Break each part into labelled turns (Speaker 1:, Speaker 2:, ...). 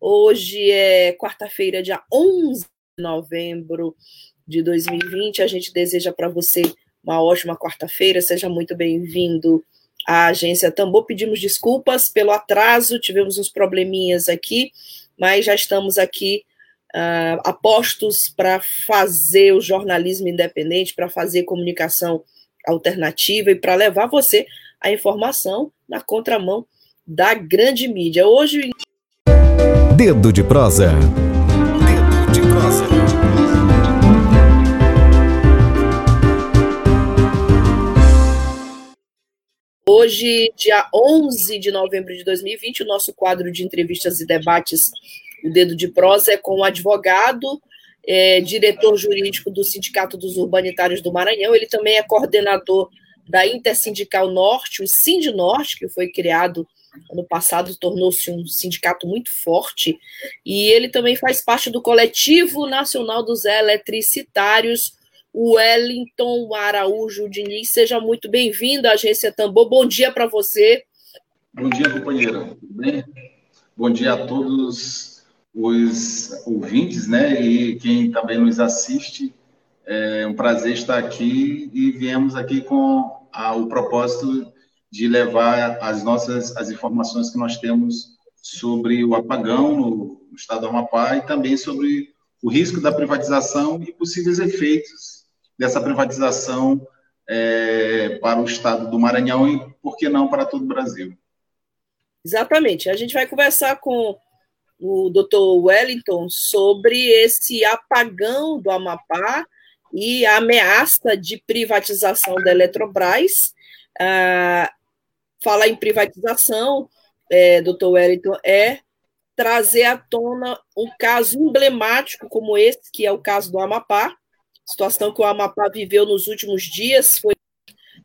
Speaker 1: Hoje é quarta-feira, dia 11 de novembro de 2020. A gente deseja para você uma ótima quarta-feira. Seja muito bem-vindo à agência Tambor. Pedimos desculpas pelo atraso, tivemos uns probleminhas aqui, mas já estamos aqui uh, apostos para fazer o jornalismo independente, para fazer comunicação alternativa e para levar você a informação na contramão da grande mídia. Hoje,
Speaker 2: Dedo de prosa. Dedo de prosa.
Speaker 1: Hoje, dia 11 de novembro de 2020, o nosso quadro de entrevistas e debates, o Dedo de Prosa, é com o advogado, é, diretor jurídico do Sindicato dos Urbanitários do Maranhão. Ele também é coordenador da Intersindical Norte, o Sind Norte, que foi criado ano passado tornou-se um sindicato muito forte, e ele também faz parte do coletivo nacional dos eletricitários, Wellington Araújo Diniz. Seja muito bem-vindo à Agência Tambor. Bom dia para você.
Speaker 3: Bom dia, companheira. Tudo bem? Bom dia a todos os ouvintes, né? E quem também nos assiste. É um prazer estar aqui e viemos aqui com a, o propósito de levar as nossas as informações que nós temos sobre o apagão no, estado do Amapá e também sobre o risco da privatização e possíveis efeitos dessa privatização é, para o estado do Maranhão e, por que não, para todo o Brasil.
Speaker 1: Exatamente. A gente vai conversar com o doutor Wellington sobre esse apagão do Amapá e a ameaça de privatização da Eletrobras. Ah, falar em privatização, é, doutor Wellington, é trazer à tona um caso emblemático como esse, que é o caso do Amapá, situação que o Amapá viveu nos últimos dias. Foi...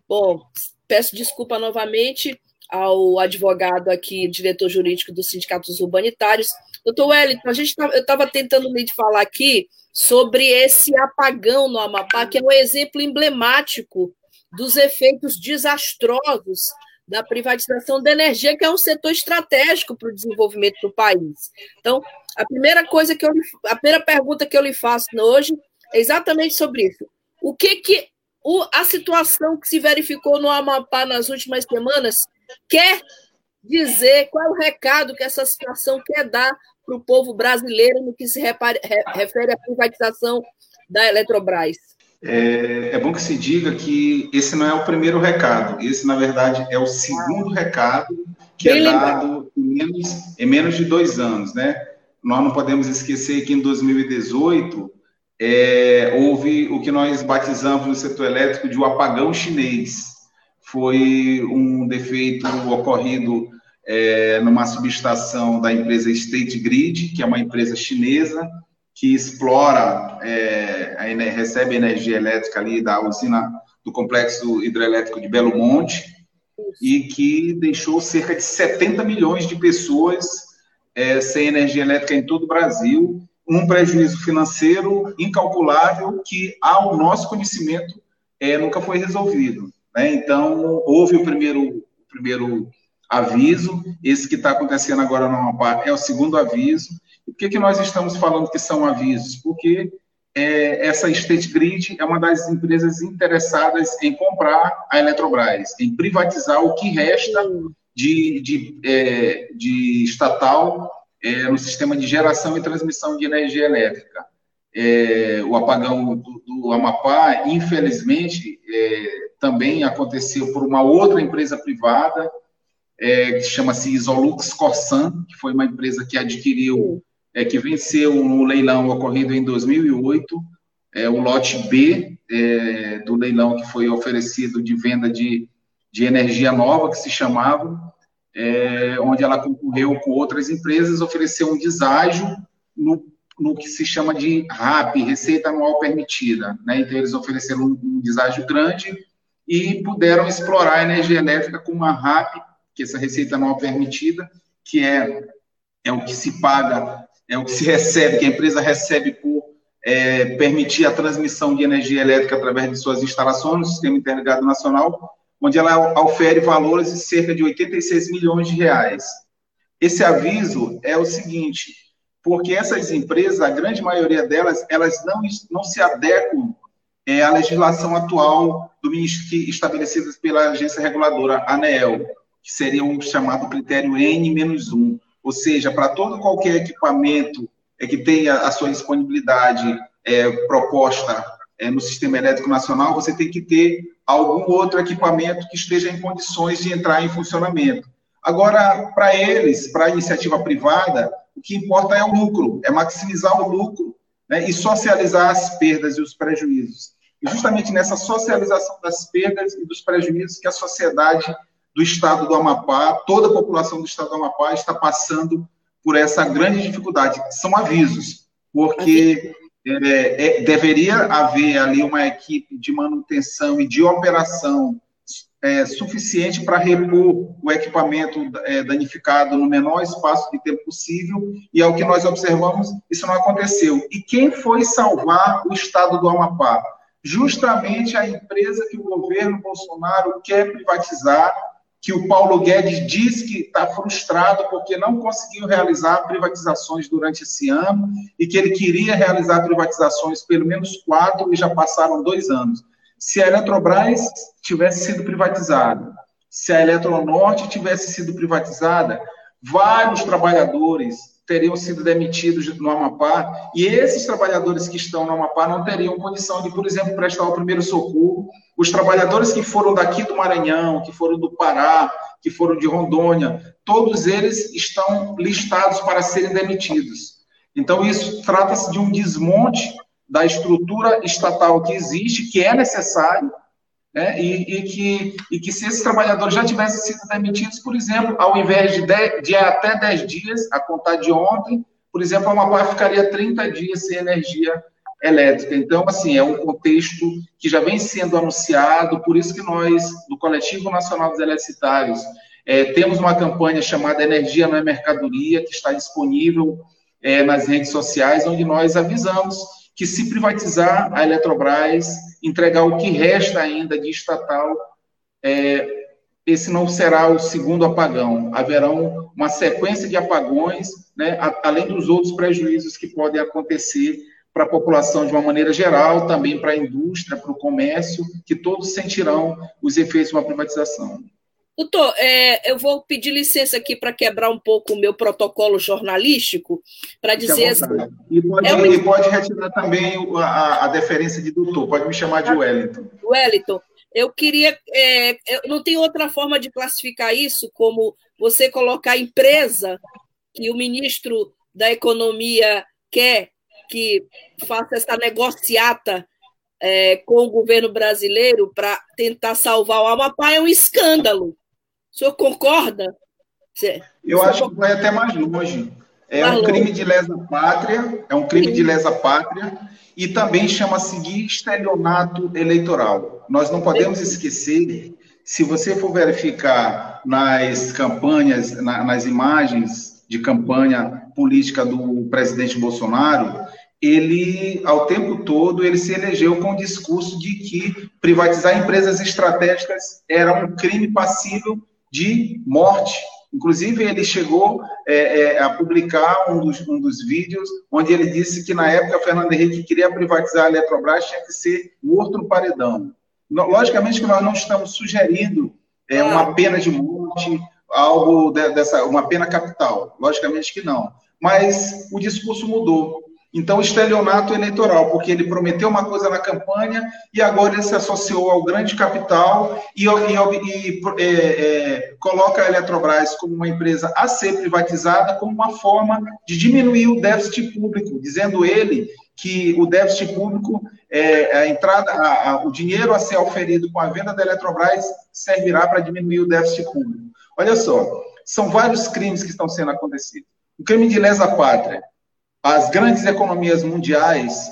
Speaker 1: Bom, peço desculpa novamente ao advogado aqui, diretor jurídico dos sindicatos urbanitários. Doutor Wellington, a gente tá, eu estava tentando me falar aqui sobre esse apagão no Amapá, que é um exemplo emblemático dos efeitos desastrosos da privatização da energia, que é um setor estratégico para o desenvolvimento do país. Então, a primeira coisa que eu a primeira pergunta que eu lhe faço hoje é exatamente sobre isso. O que que o, a situação que se verificou no Amapá nas últimas semanas quer dizer, qual é o recado que essa situação quer dar para o povo brasileiro no que se repare, re, refere à privatização da Eletrobras?
Speaker 3: É, é, bom que se diga que esse não é o primeiro recado, esse, na verdade, é o segundo recado que é Bem é dado em menos, em menos de dois anos, né? Nós não podemos esquecer que em 2018 é, houve o que nós batizamos no setor elétrico de o um apagão chinês. Foi um defeito ocorrido é, numa subestação da empresa State Grid, que é uma empresa chinesa, que explora, é, a, recebe energia elétrica ali da usina do complexo hidrelétrico de Belo Monte e que deixou cerca de 70 milhões de pessoas é, sem energia elétrica em todo o Brasil, um prejuízo financeiro incalculável que, ao nosso conhecimento, é, nunca foi resolvido. Né? Então, houve o primeiro, o primeiro aviso, esse que está acontecendo agora no Amapá é o segundo aviso, por que, que nós estamos falando que são avisos? Porque é, essa State Grid é uma das empresas interessadas em comprar a Eletrobras, em privatizar o que resta de, de, é, de estatal é, no sistema de geração e transmissão de energia elétrica. É, o apagão do, do Amapá, infelizmente, é, também aconteceu por uma outra empresa privada, é, que chama-se Isolux Corsan, que foi uma empresa que adquiriu é, que venceu no leilão ocorrido em 2008, é, o lote B é, do leilão que foi oferecido de venda de, de energia nova, que se chamava, é, onde ela concorreu com outras empresas, ofereceu um deságio no, no que se chama de RAP, Receita Anual Permitida. Né? Então, eles ofereceram um, um deságio grande e puderam explorar a energia elétrica com uma RAP, que é essa Receita Anual Permitida, que é, é o que se paga, é o que se recebe, que a empresa recebe por é, permitir a transmissão de energia elétrica através de suas instalações no Sistema Interligado Nacional, onde ela ofere valores de cerca de 86 milhões de reais. Esse aviso é o seguinte, porque essas empresas, a grande maioria delas, elas não, não se adequam é, à legislação atual do estabelecida pela agência reguladora ANEEL, que seria um chamado critério N-1, ou seja, para todo qualquer equipamento é, que tenha a sua disponibilidade é, proposta é, no sistema elétrico nacional, você tem que ter algum outro equipamento que esteja em condições de entrar em funcionamento. Agora, para eles, para a iniciativa privada, o que importa é o lucro, é maximizar o lucro né, e socializar as perdas e os prejuízos. E justamente nessa socialização das perdas e dos prejuízos que a sociedade do estado do Amapá, toda a população do estado do Amapá está passando por essa grande dificuldade. São avisos, porque é, é, deveria haver ali uma equipe de manutenção e de operação é, suficiente para repor o equipamento é, danificado no menor espaço de tempo possível, e ao que nós observamos, isso não aconteceu. E quem foi salvar o estado do Amapá? Justamente a empresa que o governo Bolsonaro quer privatizar, que o Paulo Guedes diz que está frustrado porque não conseguiu realizar privatizações durante esse ano e que ele queria realizar privatizações pelo menos quatro e já passaram dois anos. Se a Eletrobras tivesse sido privatizada, se a Eletronorte tivesse sido privatizada, vários trabalhadores teriam sido demitidos no Amapá, e esses trabalhadores que estão no Amapá não teriam condição de, por exemplo, prestar o primeiro socorro. Os trabalhadores que foram daqui do Maranhão, que foram do Pará, que foram de Rondônia, todos eles estão listados para serem demitidos. Então, isso trata-se de um desmonte da estrutura estatal que existe, que é necessário, né, e, e, que, e que se esses trabalhadores já tivessem sido demitidos, por exemplo, ao invés de, dez, de até 10 dias, a contar de ontem, por exemplo, a Amapá ficaria 30 dias sem energia elétrica. Então, assim, é um contexto que já vem sendo anunciado, por isso que nós, do Coletivo Nacional dos Eletricitários, é, temos uma campanha chamada Energia não é Mercadoria, que está disponível é, nas redes sociais, onde nós avisamos que se privatizar a Eletrobras, entregar o que resta ainda de estatal, é, esse não será o segundo apagão. Haverão uma sequência de apagões, né, além dos outros prejuízos que podem acontecer para a população de uma maneira geral, também para a indústria, para o comércio, que todos sentirão os efeitos de uma privatização.
Speaker 1: Doutor, é, eu vou pedir licença aqui para quebrar um pouco o meu protocolo jornalístico, para dizer assim.
Speaker 3: E pode, é uma... e pode retirar também a, a, deferência de doutor, pode me chamar de Wellington.
Speaker 1: Wellington, eu queria. É, eu não tem outra forma de classificar isso como você colocar a empresa que o ministro da Economia quer que faça essa negociata é, com o governo brasileiro para tentar salvar o Amapá é um escândalo. O senhor concorda?
Speaker 3: Eu acho que vai até mais longe. É um crime de lesa pátria, é um crime de lesa pátria e também chama-se de estelionato eleitoral. Nós não podemos esquecer, se você for verificar nas campanhas, nas imagens de campanha política do presidente Bolsonaro, ele, ao tempo todo, ele se elegeu com o discurso de que privatizar empresas estratégicas era um crime passível de morte. Inclusive, ele chegou é, é, a publicar um dos, um dos vídeos onde ele disse que, na época, Fernando Henrique queria privatizar a Eletrobras, tinha que ser morto no paredão. Logicamente que nós não estamos sugerindo é, uma pena de morte, algo de, dessa, uma pena capital. Logicamente que não. Mas o discurso mudou. Então, estelionato eleitoral, porque ele prometeu uma coisa na campanha e agora ele se associou ao grande capital e, e, e é, é, coloca a Eletrobras como uma empresa a ser privatizada como uma forma de diminuir o déficit público, dizendo ele que o déficit público, é, a entrada, a, a, o dinheiro a ser oferido com a venda da Eletrobras servirá para diminuir o déficit público. Olha só, são vários crimes que estão sendo acontecidos. O crime de lesa pátria, as grandes economias mundiais,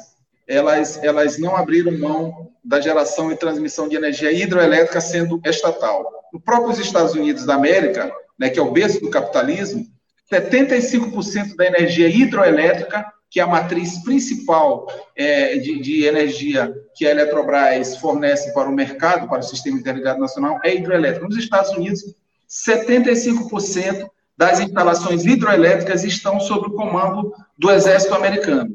Speaker 3: elas, elas não abriram mão da geração e transmissão de energia hidroelétrica sendo estatal. No próprios Estados Unidos da América, né, que é o berço do capitalismo, 75% da energia hidroelétrica, que é a matriz principal é, de, de, energia que a Eletrobras fornece para o mercado, para o Sistema Interligado Nacional, é hidroelétrica. Nos Estados Unidos, 75% das instalações hidroelétricas estão sob o comando do Exército Americano.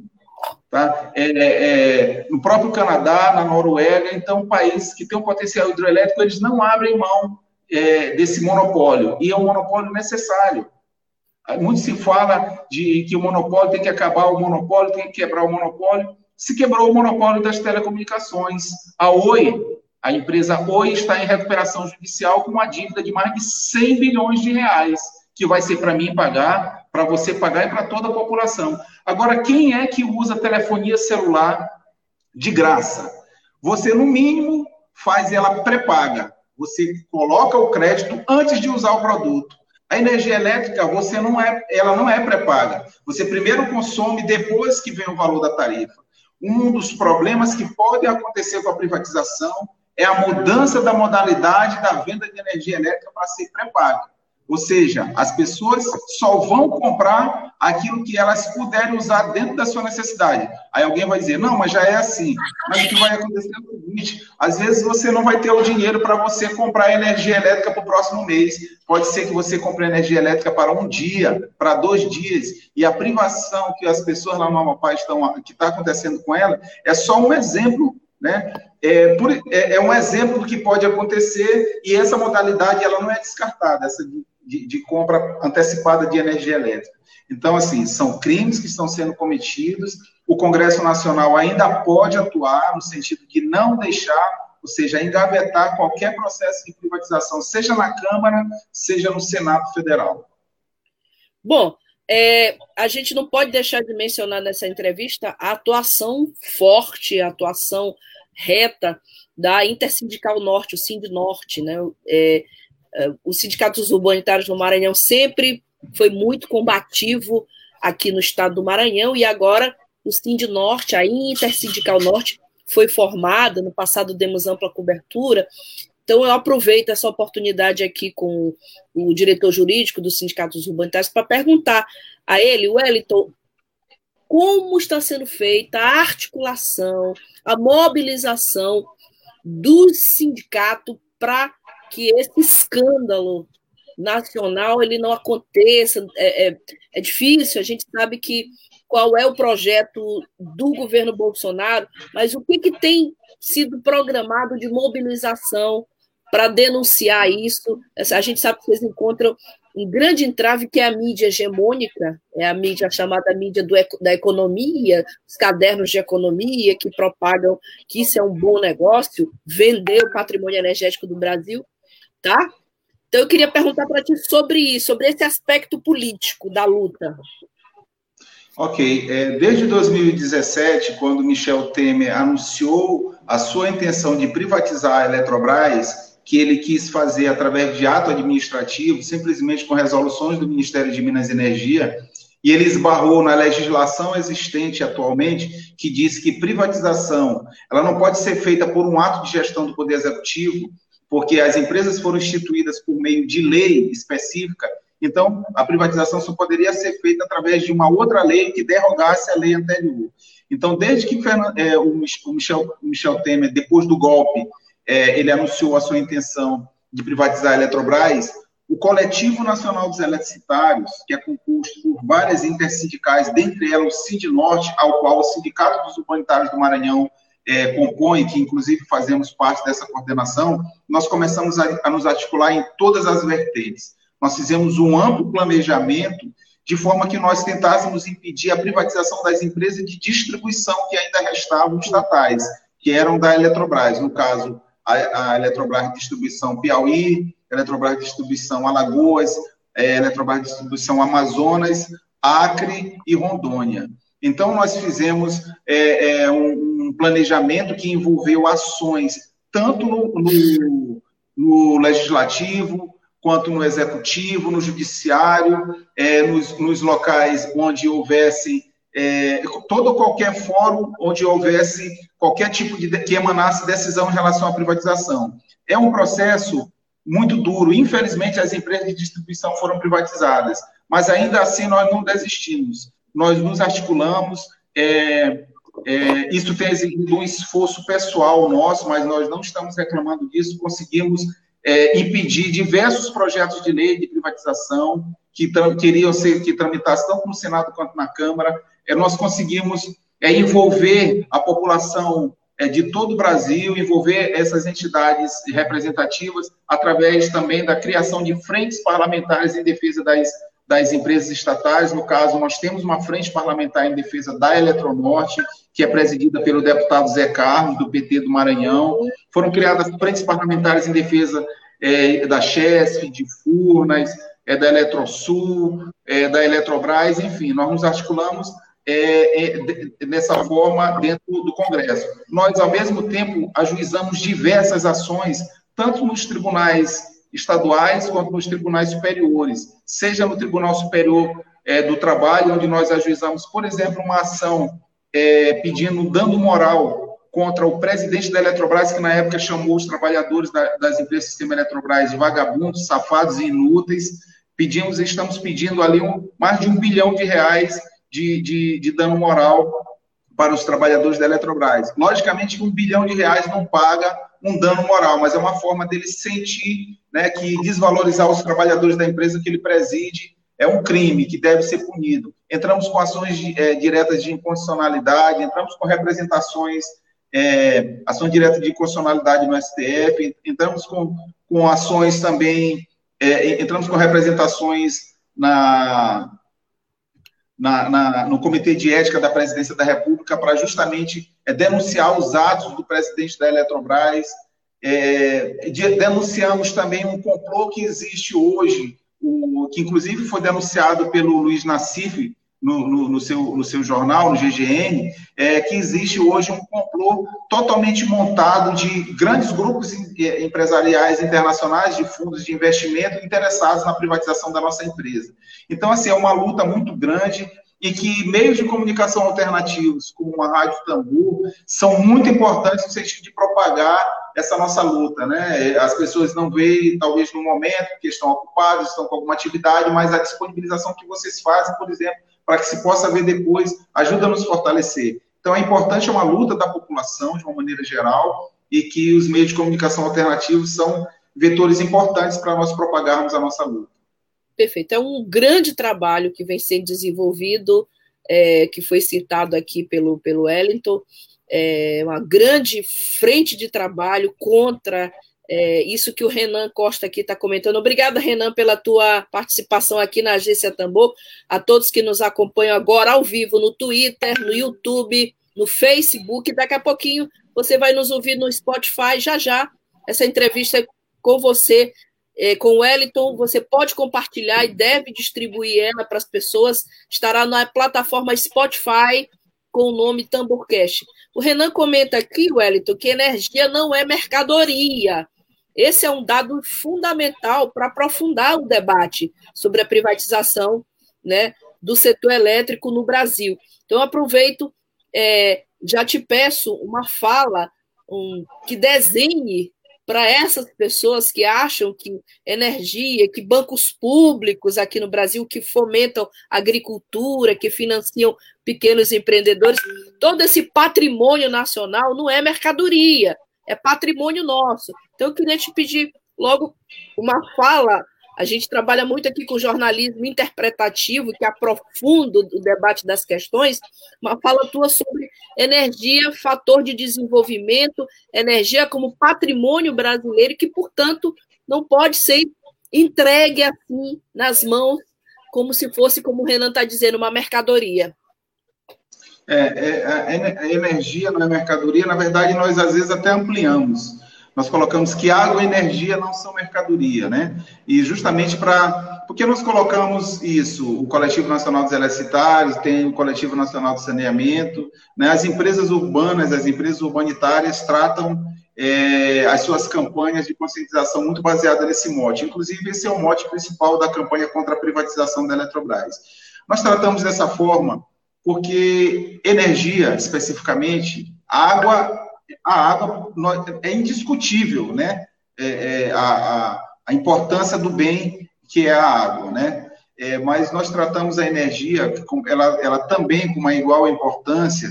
Speaker 3: Tá? É, é, no próprio Canadá, na Noruega, então, países que têm um potencial hidroelétrico, eles não abrem mão é, desse monopólio, e é um monopólio necessário. Muito se fala de que o monopólio tem que acabar, o monopólio tem que quebrar o monopólio. Se quebrou o monopólio das telecomunicações. A Oi, a empresa Oi, está em recuperação judicial com uma dívida de mais de 100 bilhões de reais, que vai ser para mim pagar, para você pagar e para toda a população. Agora, quem é que usa telefonia celular de graça? Você, no mínimo, faz ela pré-paga. Você coloca o crédito antes de usar o produto. A energia elétrica, você não é, ela não é pré-paga. Você primeiro consome, depois que vem o valor da tarifa. Um dos problemas que pode acontecer com a privatização é a mudança da modalidade da venda de energia elétrica para ser pré-paga. Ou seja, as pessoas só vão comprar aquilo que elas puderem usar dentro da sua necessidade. Aí alguém vai dizer, não, mas já é assim. Mas o que vai acontecer é o seguinte: às vezes você não vai ter o dinheiro para você comprar energia elétrica para o próximo mês. Pode ser que você compre energia elétrica para um dia, para dois dias. E a privação que as pessoas lá no Amapá estão, que está acontecendo com ela, é só um exemplo né? É, por, é, é, um exemplo do que pode acontecer e essa modalidade ela não é descartada, essa de, de, de, compra antecipada de energia elétrica. Então, assim, são crimes que estão sendo cometidos. O Congresso Nacional ainda pode atuar no sentido de não deixar, ou seja, engavetar qualquer processo de privatização, seja na Câmara, seja no Senado Federal.
Speaker 1: Bom, é, a gente não pode deixar de mencionar nessa entrevista a atuação forte, a atuação reta da Intersindical Norte, o Sind Norte, né? É, é, o Sindicato dos Urbanitários do Maranhão sempre foi muito combativo aqui no estado do Maranhão e agora o Sind Norte, a Intersindical Norte, foi formada, no passado demos ampla cobertura, então eu aproveito essa oportunidade aqui com o diretor jurídico do Sindicato dos Urbanitários para perguntar a ele, Wellington, como está sendo feita a articulação, a mobilização do sindicato para que esse escândalo nacional ele não aconteça. É, é, é, difícil, a gente sabe que qual é o projeto do governo Bolsonaro, mas o que, que tem sido programado de mobilização para denunciar isso? A gente sabe que vocês encontram um grande entrave que é a mídia hegemônica, é a mídia chamada mídia do, da economia, os cadernos de economia que propagam que isso é um bom negócio, vender o patrimônio energético do Brasil tá? Então eu queria perguntar para ti sobre isso, sobre esse aspecto político da luta.
Speaker 3: Ok, é, desde 2017, quando Michel Temer anunciou a sua intenção de privatizar a Eletrobras, que ele quis fazer através de ato administrativo, simplesmente com resoluções do Ministério de Minas e Energia, e ele esbarrou na legislação existente atualmente, que diz que privatização ela não pode ser feita por um ato de gestão do Poder Executivo, porque as empresas foram instituídas por meio de lei específica, então a privatização só poderia ser feita através de uma outra lei que derrogasse a lei anterior. Então, desde que é, o, Michel, Michel, Temer, depois do golpe, é, ele anunciou a sua intenção de privatizar a Eletrobras, o Coletivo Nacional dos Eletricitários, que é composto por várias intersindicais, dentre elas o Sind Norte, ao qual o Sindicato dos Urbanitários do Maranhão é, compõe, que inclusive fazemos parte dessa coordenação, nós começamos a, a nos articular em todas as vertentes. Nós fizemos um amplo planejamento de forma que nós tentássemos impedir a privatização das empresas de distribuição que ainda restavam estatais, que eram da Eletrobras, no caso, a, a Eletrobras Distribuição Piauí, Eletrobras Distribuição Alagoas, é, Eletrobras Distribuição Amazonas, Acre e Rondônia. Então, nós fizemos é, é, um, um, planejamento que envolveu ações tanto no, no, no, legislativo, quanto no executivo, no judiciário, é, nos, nos, locais onde houvesse é, todo qualquer fórum onde houvesse qualquer tipo de que emanasse decisão em relação à privatização. É um processo muito duro. Infelizmente, as empresas de distribuição foram privatizadas, mas ainda assim nós não desistimos. Nós nos articulamos. É, é, isso tem exigido um esforço pessoal nosso, mas nós não estamos reclamando disso. Conseguimos é, impedir diversos projetos de lei de privatização que queriam ser que tramitassem tanto no Senado quanto na Câmara. É, nós conseguimos é, envolver a população é, de todo o Brasil, envolver essas entidades representativas através também da criação de frentes parlamentares em defesa das, das empresas estatais. No caso, nós temos uma frente parlamentar em defesa da Eletronorte, que é presidida pelo deputado Zé Carlos, do PT do Maranhão. Foram criadas frentes parlamentares em defesa é, da Chesf, de Furnas, é, da Eletrosul, é, da Eletrobras, enfim, nós nos articulamos é, é, dessa forma dentro do Congresso. Nós, ao mesmo tempo, ajuizamos diversas ações, tanto nos tribunais estaduais quanto nos tribunais superiores, seja no Tribunal Superior é, do Trabalho, onde nós ajuizamos, por exemplo, uma ação é, pedindo dano moral contra o presidente da Eletrobras, que na época chamou os trabalhadores da, das empresas do sistema Eletrobras de vagabundos, safados e inúteis. Pedimos, estamos pedindo ali um, mais de um bilhão de reais de, de, de dano moral para os trabalhadores da Eletrobras. Logicamente um bilhão de reais não paga um dano moral, mas é uma forma dele sentir né, que desvalorizar os trabalhadores da empresa que ele preside é um crime que deve ser punido. Entramos com ações de, é, diretas de inconstitucionalidade, entramos com representações, é, ações diretas de inconstitucionalidade no STF, entramos com, com ações também, é, entramos com representações na, na, na, no Comitê de Ética da Presidência da República para justamente é, denunciar os atos do presidente da Eletrobras. É, de, denunciamos também um complô que existe hoje, o, que inclusive foi denunciado pelo Luiz Nassif, no, no, no, seu, no seu jornal, no GGN, é, que existe hoje um complô totalmente montado de grandes grupos é, empresariais internacionais, de fundos de investimento interessados na privatização da nossa empresa. Então, assim, é uma luta muito grande e que meios de comunicação alternativos, como a Rádio Tambor, são muito importantes no sentido de propagar essa nossa luta, né? As pessoas não veem, talvez, no momento, porque estão ocupadas, estão com alguma atividade, mas a disponibilização que vocês fazem, por exemplo, para que se possa ver depois, ajuda a nos fortalecer. Então, é importante, é uma luta da população, de uma maneira geral, e que os meios de comunicação alternativos são vetores importantes para nós propagarmos a nossa luta.
Speaker 1: Perfeito. É um grande trabalho que vem sendo desenvolvido, é, que foi citado aqui pelo, pelo Wellington, é uma grande frente de trabalho contra é, isso que o Renan Costa aqui está comentando. Obrigada, Renan, pela tua participação aqui na Agência Tambor. A todos que nos acompanham agora ao vivo no Twitter, no YouTube, no Facebook. Daqui a pouquinho você vai nos ouvir no Spotify. Já já, essa entrevista é com você, é, com o Wellington. Você pode compartilhar e deve distribuir ela para as pessoas. Estará na plataforma Spotify com o nome Tamborcast. O Renan comenta aqui, Wellington, que energia não é mercadoria. Esse é um dado fundamental para aprofundar o debate sobre a privatização né, do setor elétrico no Brasil. Então, aproveito, é, já te peço uma fala um, que desenhe para essas pessoas que acham que energia, que bancos públicos aqui no Brasil que fomentam agricultura, que financiam pequenos empreendedores, todo esse patrimônio nacional não é mercadoria, é patrimônio nosso. Então, eu queria te pedir logo uma fala. A gente trabalha muito aqui com jornalismo interpretativo, que aprofunda o debate das questões. Uma fala tua sobre energia, fator de desenvolvimento, energia como patrimônio brasileiro, que, portanto, não pode ser entregue assim nas mãos, como se fosse, como o Renan está dizendo, uma mercadoria.
Speaker 3: É, é, a energia não é mercadoria, na verdade, nós às vezes até ampliamos. Nós colocamos que água e energia não são mercadoria, né? E justamente para. Porque nós colocamos isso? O Coletivo Nacional dos Eletricitários, tem o Coletivo Nacional de Saneamento, né? as empresas urbanas, as empresas urbanitárias tratam é, as suas campanhas de conscientização muito baseadas nesse mote. Inclusive, esse é o mote principal da campanha contra a privatização da Eletrobras. Nós tratamos dessa forma porque energia, especificamente, água, a água é indiscutível, né? É, é, a, a, importância do bem que é a água, né? É, mas nós tratamos a energia, ela, ela também com uma igual importância,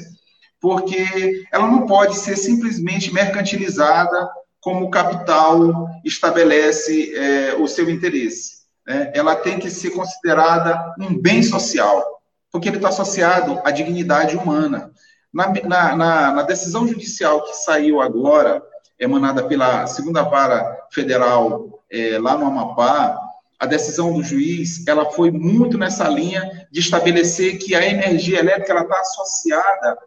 Speaker 3: porque ela não pode ser simplesmente mercantilizada como o capital estabelece é, o seu interesse. Né? Ela tem que ser considerada um bem social, porque ele está associado à dignidade humana. Na, na, na, na, decisão judicial que saiu agora, emanada pela segunda vara federal é, lá no Amapá, a decisão do juiz ela foi muito nessa linha de estabelecer que a energia elétrica está associada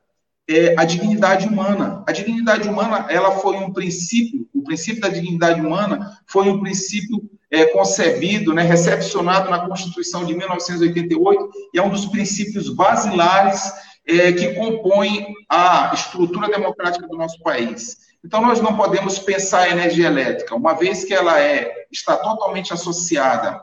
Speaker 3: é, à dignidade humana. A dignidade humana ela foi um princípio, o princípio da dignidade humana foi um princípio é, concebido, né, recepcionado na Constituição de 1988 e é um dos princípios basilares é, que compõem a estrutura democrática do nosso país. Então, nós não podemos pensar a energia elétrica, uma vez que ela é, está totalmente associada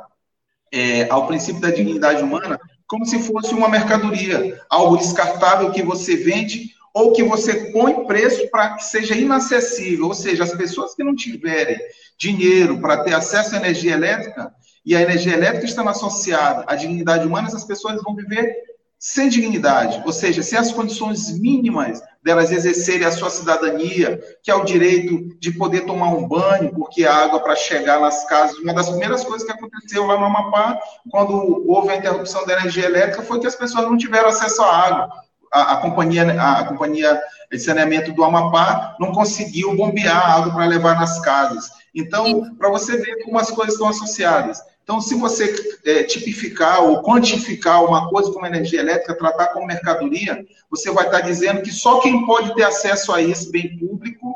Speaker 3: é, ao princípio da dignidade humana, como se fosse uma mercadoria, algo descartável que você vende ou que você põe preço para que seja inacessível, ou seja, as pessoas que não tiverem dinheiro para ter acesso à energia elétrica, e a energia elétrica estando associada à dignidade humana, essas pessoas vão viver sem dignidade, ou seja, sem as condições mínimas delas exercerem a sua cidadania, que é o direito de poder tomar um banho, porque a água para chegar nas casas, uma das primeiras coisas que aconteceu lá no Amapá, quando houve a interrupção da energia elétrica, foi que as pessoas não tiveram acesso à água. A, a companhia, a, companhia de saneamento do Amapá não conseguiu bombear água para levar nas casas. Então, para você ver como as coisas estão associadas. Então, se você é, tipificar ou quantificar uma coisa como energia elétrica, tratar como mercadoria, você vai estar dizendo que só quem pode ter acesso a esse bem público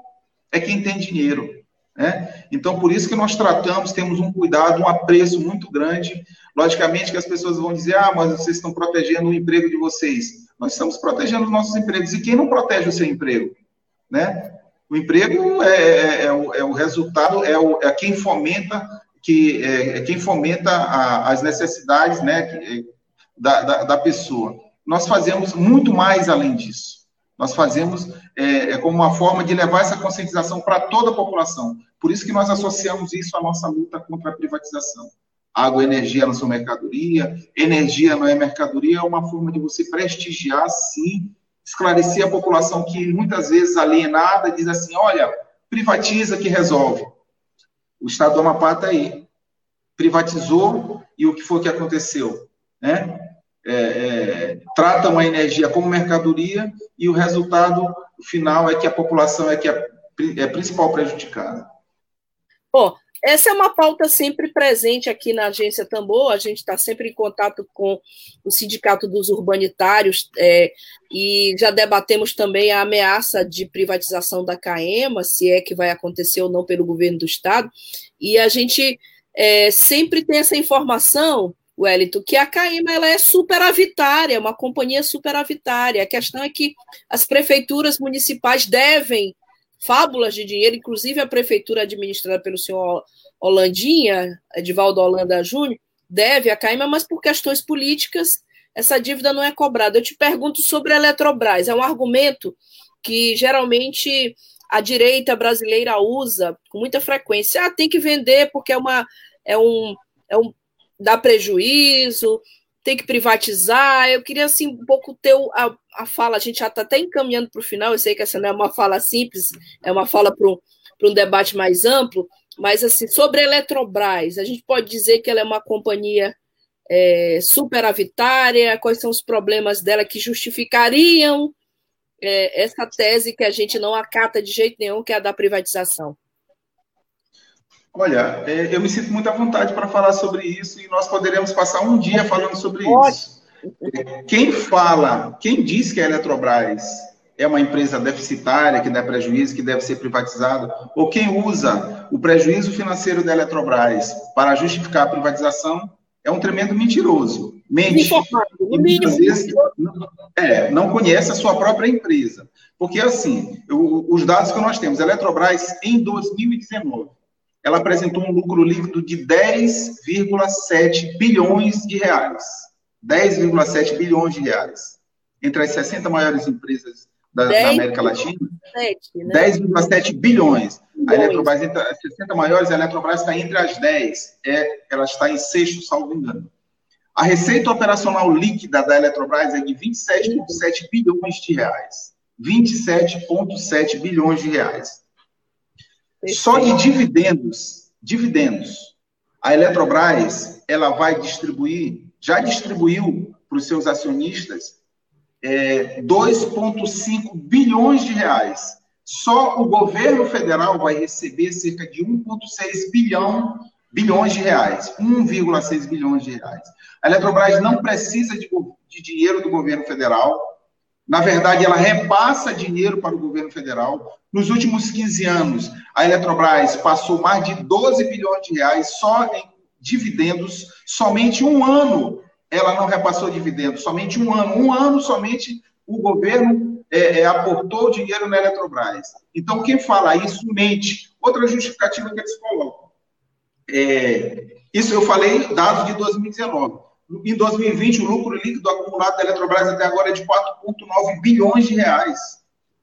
Speaker 3: é quem tem dinheiro. Né? Então, por isso que nós tratamos, temos um cuidado, um apreço muito grande. Logicamente que as pessoas vão dizer, ah, mas vocês estão protegendo o emprego de vocês. Nós estamos protegendo os nossos empregos. E quem não protege o seu emprego? Né? O emprego é, é, é, o, é o, resultado, é, o, é quem fomenta que é, é quem fomenta a, as necessidades né, que, é, da, da, da, pessoa. Nós fazemos muito mais além disso. Nós fazemos é, é como uma forma de levar essa conscientização para toda a população. Por isso que nós associamos isso à nossa luta contra a privatização. Água e energia não são mercadoria, energia não é mercadoria, é uma forma de você prestigiar, sim, esclarecer a população que muitas vezes alienada diz assim: olha, privatiza que resolve. O Estado do Amapá está aí. Privatizou e o que foi que aconteceu? Né? É, é, tratam a energia como mercadoria e o resultado final é que a população é que é, é principal prejudicada.
Speaker 1: Bom, essa é uma pauta sempre presente aqui na agência Tambor, a gente está sempre em contato com o Sindicato dos Urbanitários é, e já debatemos também a ameaça de privatização da CAEMA, se é que vai acontecer ou não pelo governo do Estado, e a gente é, sempre tem essa informação, Wellington, que a CAEMA ela é superavitária, é uma companhia superavitária. A questão é que as prefeituras municipais devem fábulas de dinheiro, inclusive a prefeitura administrada pelo senhor Holandinha, Edivaldo Holanda Júnior, deve a Caima, mas por questões políticas essa dívida não é cobrada. Eu te pergunto sobre a Eletrobras, é um argumento que geralmente a direita brasileira usa com muita frequência. Ah, tem que vender porque é uma é um, é um dá prejuízo, tem que privatizar. Eu queria assim um pouco ter a, a fala, a gente já está até encaminhando para o final, eu sei que essa não é uma fala simples, é uma fala para um, um debate mais amplo, mas assim, sobre a Eletrobras, a gente pode dizer que ela é uma companhia é, superavitária, quais são os problemas dela que justificariam é, essa tese que a gente não acata de jeito nenhum, que é a da privatização.
Speaker 3: Olha, é, eu me sinto muito à vontade para falar sobre isso e nós poderemos passar um dia falando sobre isso. Quem fala, quem diz que a Eletrobras é uma empresa deficitária, que dá prejuízo, que deve ser privatizada, ou quem usa o prejuízo financeiro da Eletrobras para justificar a privatização, é um tremendo mentiroso. Mente. Muitas vezes não, é, não conhece a sua própria empresa. Porque, assim, os dados que nós temos, a Eletrobras, em 2019, ela apresentou um lucro líquido de 10,7 bilhões de reais. 10,7 bilhões de reais. entre as 60 maiores empresas da, da América Latina, 10,7 né? bilhões. A Eletrobras, entre as 60 maiores, a Eletrobras está entre as 10, é, ela está em sexto, salvo engano. A receita operacional líquida da Eletrobras é de 27,7 bilhões de reais. 27,7 bilhões de reais. Só de dividendos, dividendos, a Eletrobras ela vai distribuir, já distribuiu para os seus acionistas é, 2,5 bilhões de reais. Só o governo federal vai receber cerca de 1,6 bilhão bilhões de reais, 1,6 bilhões de reais. A Eletrobras não precisa de, de dinheiro do governo federal. Na verdade, ela repassa dinheiro para o governo federal. Nos últimos 15 anos, a Eletrobras passou mais de 12 bilhões de reais só em dividendos. Somente um ano ela não repassou dividendos, somente um ano. Um ano somente o governo é, é, aportou dinheiro na Eletrobras. Então, quem fala isso mente. Outra justificativa que eles colocam. É, isso eu falei dados de 2019. Em 2020, o lucro líquido acumulado da Eletrobras até agora é de 4,9 bilhões de reais.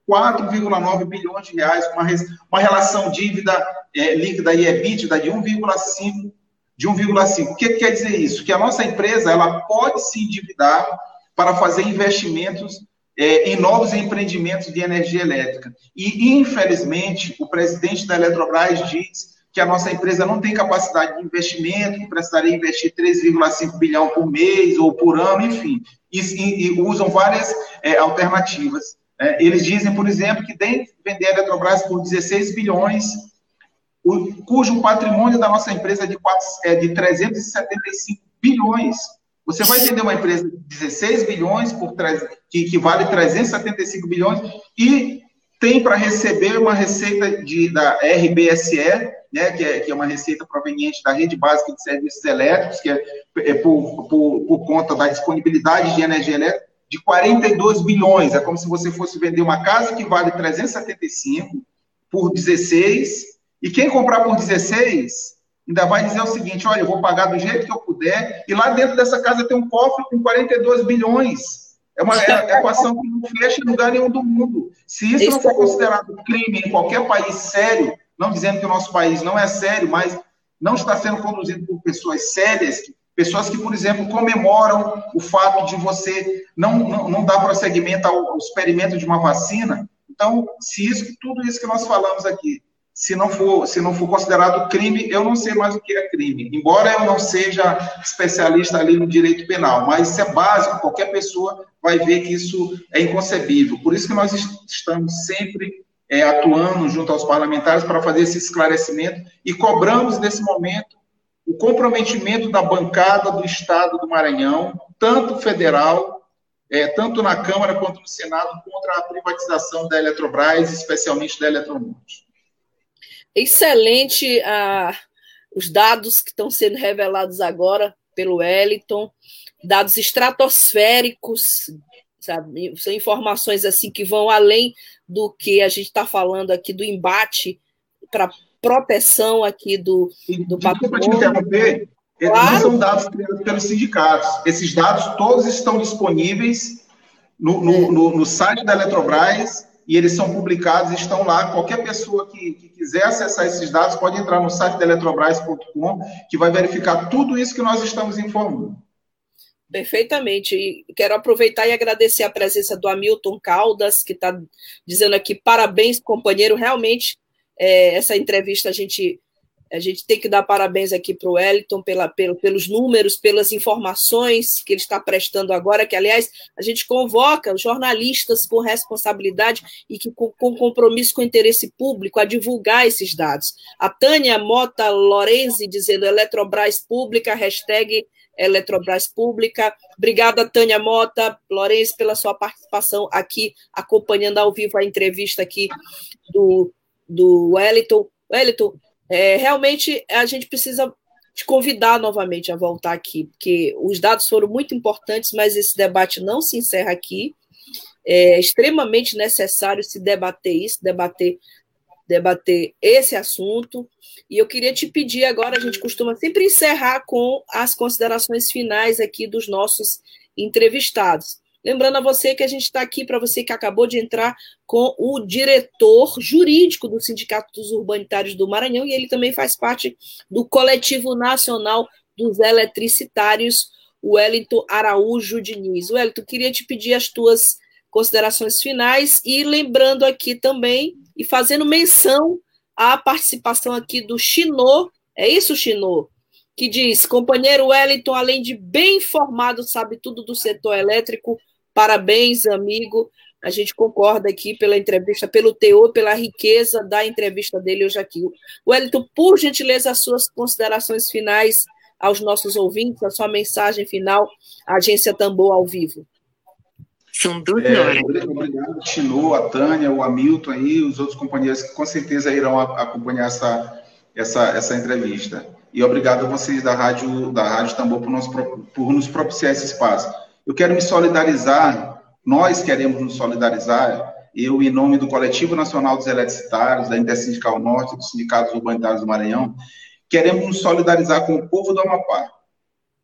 Speaker 3: 4,9 bilhões de reais, uma, uma relação dívida é, líquida e EBITDA de 1,5 de 1,5. O que quer dizer isso? Que a nossa empresa ela pode se endividar para fazer investimentos é, em novos empreendimentos de energia elétrica. E, infelizmente, o presidente da Eletrobras diz que a nossa empresa não tem capacidade de investimento, que precisaria investir 3,5 bilhão por mês ou por ano, enfim, e, e, e usam várias é, alternativas. É, eles dizem, por exemplo, que tem que vender a Eletrobras por 16 bilhões o, cujo patrimônio da nossa empresa é de, 4, é de 375 bilhões. Você vai vender uma empresa de 16 bilhões, por, que, que vale 375 bilhões, e tem para receber uma receita de, da RBSE, né, que, é, que é uma receita proveniente da rede básica de serviços elétricos, que é, é por, por, por conta da disponibilidade de energia elétrica, de 42 bilhões. É como se você fosse vender uma casa que vale 375 por 16 e quem comprar por 16 ainda vai dizer o seguinte: olha, eu vou pagar do jeito que eu puder, e lá dentro dessa casa tem um cofre com 42 bilhões. É uma é, equação que não fecha em lugar nenhum do mundo. Se isso não for considerado crime em qualquer país sério, não dizendo que o nosso país não é sério, mas não está sendo conduzido por pessoas sérias, pessoas que, por exemplo, comemoram o fato de você não, não, não dar prosseguimento ao, ao experimento de uma vacina. Então, se isso, tudo isso que nós falamos aqui se não for, se não for considerado crime, eu não sei mais o que é crime. Embora eu não seja especialista ali no direito penal, mas isso é básico, qualquer pessoa vai ver que isso é inconcebível. Por isso que nós estamos sempre é, atuando junto aos parlamentares para fazer esse esclarecimento e cobramos nesse momento o comprometimento da bancada do Estado do Maranhão, tanto federal, é, tanto na Câmara quanto no Senado, contra a privatização da Eletrobras, especialmente da Eletronorte
Speaker 1: excelente ah, os dados que estão sendo revelados agora pelo Wellington, dados estratosféricos, sabe? São informações assim que vão além do que a gente está falando aqui do embate para proteção aqui do, do
Speaker 3: patrimônio. te interromper, claro. não são dados criados pelos sindicatos. Esses dados todos estão disponíveis no, no, no, no site da Eletrobras e eles são publicados, estão lá. Qualquer pessoa que, que, quiser acessar esses dados pode entrar no site da eletrobras.com, que vai verificar tudo isso que nós estamos informando.
Speaker 1: Perfeitamente. E quero aproveitar e agradecer a presença do Hamilton Caldas, que está dizendo aqui parabéns, companheiro. Realmente, é, essa entrevista a gente a gente tem que dar parabéns aqui para o Wellington pela, pelo, pelos números, pelas informações que ele está prestando agora, que, aliás, a gente convoca jornalistas com responsabilidade e que, com, com compromisso com o interesse público a divulgar esses dados. A Tânia Mota Lorenzi dizendo Eletrobras Pública, hashtag Eletrobras Pública. Obrigada, Tânia Mota, Lorenzi, pela sua participação aqui, acompanhando ao vivo a entrevista aqui do, do Wellington. Wellington, é, realmente a gente precisa te convidar novamente a voltar aqui, porque os dados foram muito importantes, mas esse debate não se encerra aqui. É extremamente necessário se debater isso, debater debater esse assunto. E eu queria te pedir agora, a gente costuma sempre encerrar com as considerações finais aqui dos nossos entrevistados. Lembrando a você que a gente está aqui para você que acabou de entrar com o diretor jurídico do Sindicato dos Urbanitários do Maranhão, e ele também faz parte do Coletivo Nacional dos Eletricitários, Wellington Araújo Diniz. Wellington, queria te pedir as tuas considerações finais e lembrando aqui também e fazendo menção à participação aqui do Chinô, é isso, Chinô? Que diz: companheiro Wellington, além de bem informado, sabe tudo do setor elétrico, Parabéns, amigo. A gente concorda aqui pela entrevista, pelo teor, pela riqueza da entrevista dele hoje aqui. Wellington, por gentileza, as suas considerações finais aos nossos ouvintes, a sua mensagem final, Agência Tambor ao vivo.
Speaker 3: São duas é. Obrigado, Tino, a Tânia, o Hamilton aí, os outros companheiros que com certeza irão acompanhar essa, essa, essa entrevista. E obrigado a vocês da Rádio, da Rádio Tambor por nos, por nos propiciar esse espaço. Eu quero me solidarizar, nós queremos nos solidarizar, eu, em nome do Coletivo Nacional dos Eletricitários, da Intersindical Norte, dos Sindicatos Urbanitários do Maranhão, queremos nos solidarizar com o povo do Amapá.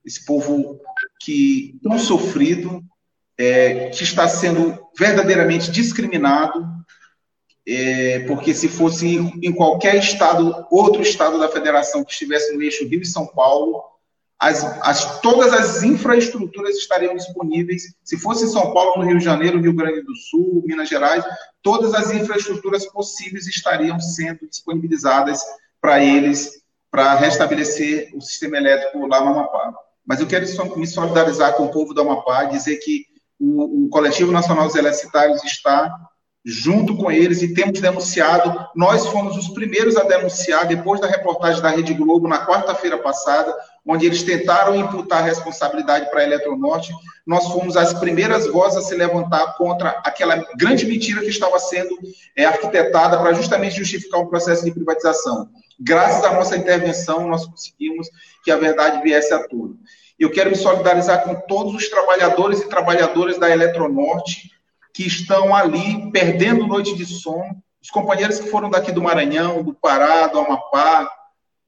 Speaker 3: Esse povo que tão sofrido, é, que está sendo verdadeiramente discriminado, é, porque se fosse em qualquer estado, outro estado da federação que estivesse no eixo Rio e São Paulo, as, as, todas as infraestruturas estariam disponíveis. Se fosse São Paulo, no Rio de Janeiro, Rio Grande do Sul, Minas Gerais, todas as infraestruturas possíveis estariam sendo disponibilizadas para eles, para restabelecer o sistema elétrico lá no Amapá. Mas eu quero me solidarizar com o povo do Amapá, dizer que o, o Coletivo Nacional dos Eletricitários está junto com eles e temos denunciado. Nós fomos os primeiros a denunciar, depois da reportagem da Rede Globo, na quarta-feira passada, onde eles tentaram imputar responsabilidade para a Eletronorte, nós fomos as primeiras vozes a se levantar contra aquela grande mentira que estava sendo é, arquitetada para justamente justificar um processo de privatização. Graças à nossa intervenção, nós conseguimos que a verdade viesse à tona. Eu quero me solidarizar com todos os trabalhadores e trabalhadoras da Eletronorte que estão ali perdendo noite de sono, os companheiros que foram daqui do Maranhão, do Pará, do Amapá,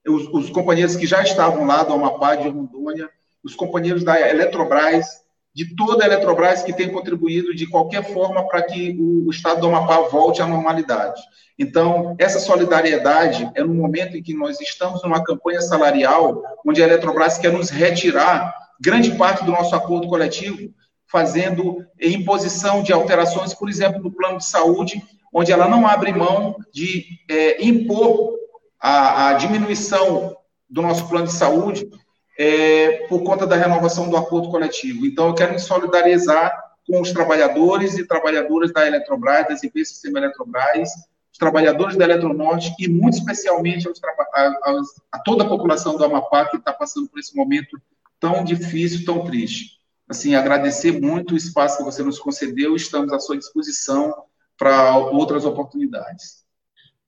Speaker 3: os, os, companheiros que já estavam lá do Amapá, de Rondônia, os companheiros da Eletrobras, de toda a Eletrobras que tem contribuído de qualquer forma para que o, o estado do Amapá volte à normalidade. Então, essa solidariedade é no momento em que nós estamos numa campanha salarial, onde a Eletrobras quer nos retirar grande parte do nosso acordo coletivo, fazendo imposição de alterações, por exemplo, no plano de saúde, onde ela não abre mão de é, impor a, a diminuição do nosso plano de saúde é, por conta da renovação do acordo coletivo. Então, eu quero me solidarizar com os trabalhadores e trabalhadoras da Eletrobras, das empresas do sistema Eletrobras, os trabalhadores da Eletronorte e, muito especialmente, aos, a, a toda a população do Amapá que está passando por esse momento tão difícil, tão triste. Assim, agradecer muito o espaço que você nos concedeu, estamos à sua disposição para outras oportunidades.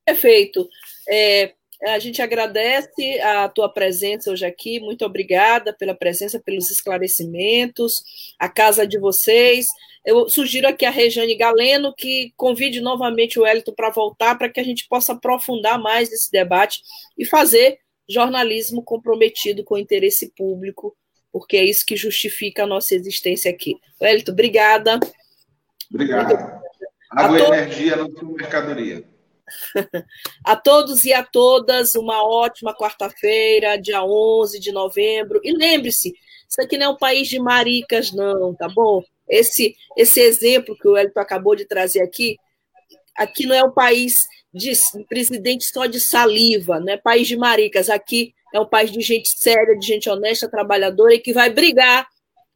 Speaker 1: Perfeito. É, a gente agradece a tua presença hoje aqui, muito obrigada pela presença, pelos esclarecimentos, a casa de vocês. Eu sugiro aqui a Rejane Galeno que convide novamente o Hélito para voltar, para que a gente possa aprofundar mais esse debate e fazer jornalismo comprometido com o interesse público, porque é isso que justifica a nossa existência aqui. Hélito, obrigada.
Speaker 3: Obrigado. Água e energia não são mercadoria.
Speaker 1: A todos e a todas, uma ótima quarta-feira, dia 11 de novembro. E lembre-se, isso aqui não é um país de maricas, não, tá bom? Esse, esse exemplo que o Elton acabou de trazer aqui, aqui não é um país de presidente só de saliva, não é país de maricas. Aqui é um país de gente séria, de gente honesta, trabalhadora e que vai brigar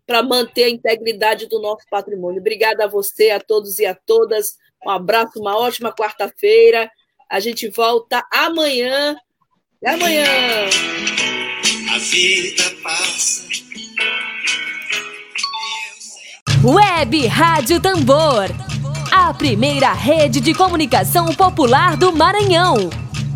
Speaker 1: para manter a integridade do nosso patrimônio. Obrigada a você, a todos e a todas. Um abraço, uma ótima quarta-feira. A gente volta amanhã. Até amanhã. A vida passa.
Speaker 4: Web Rádio Tambor. A primeira rede de comunicação popular do Maranhão.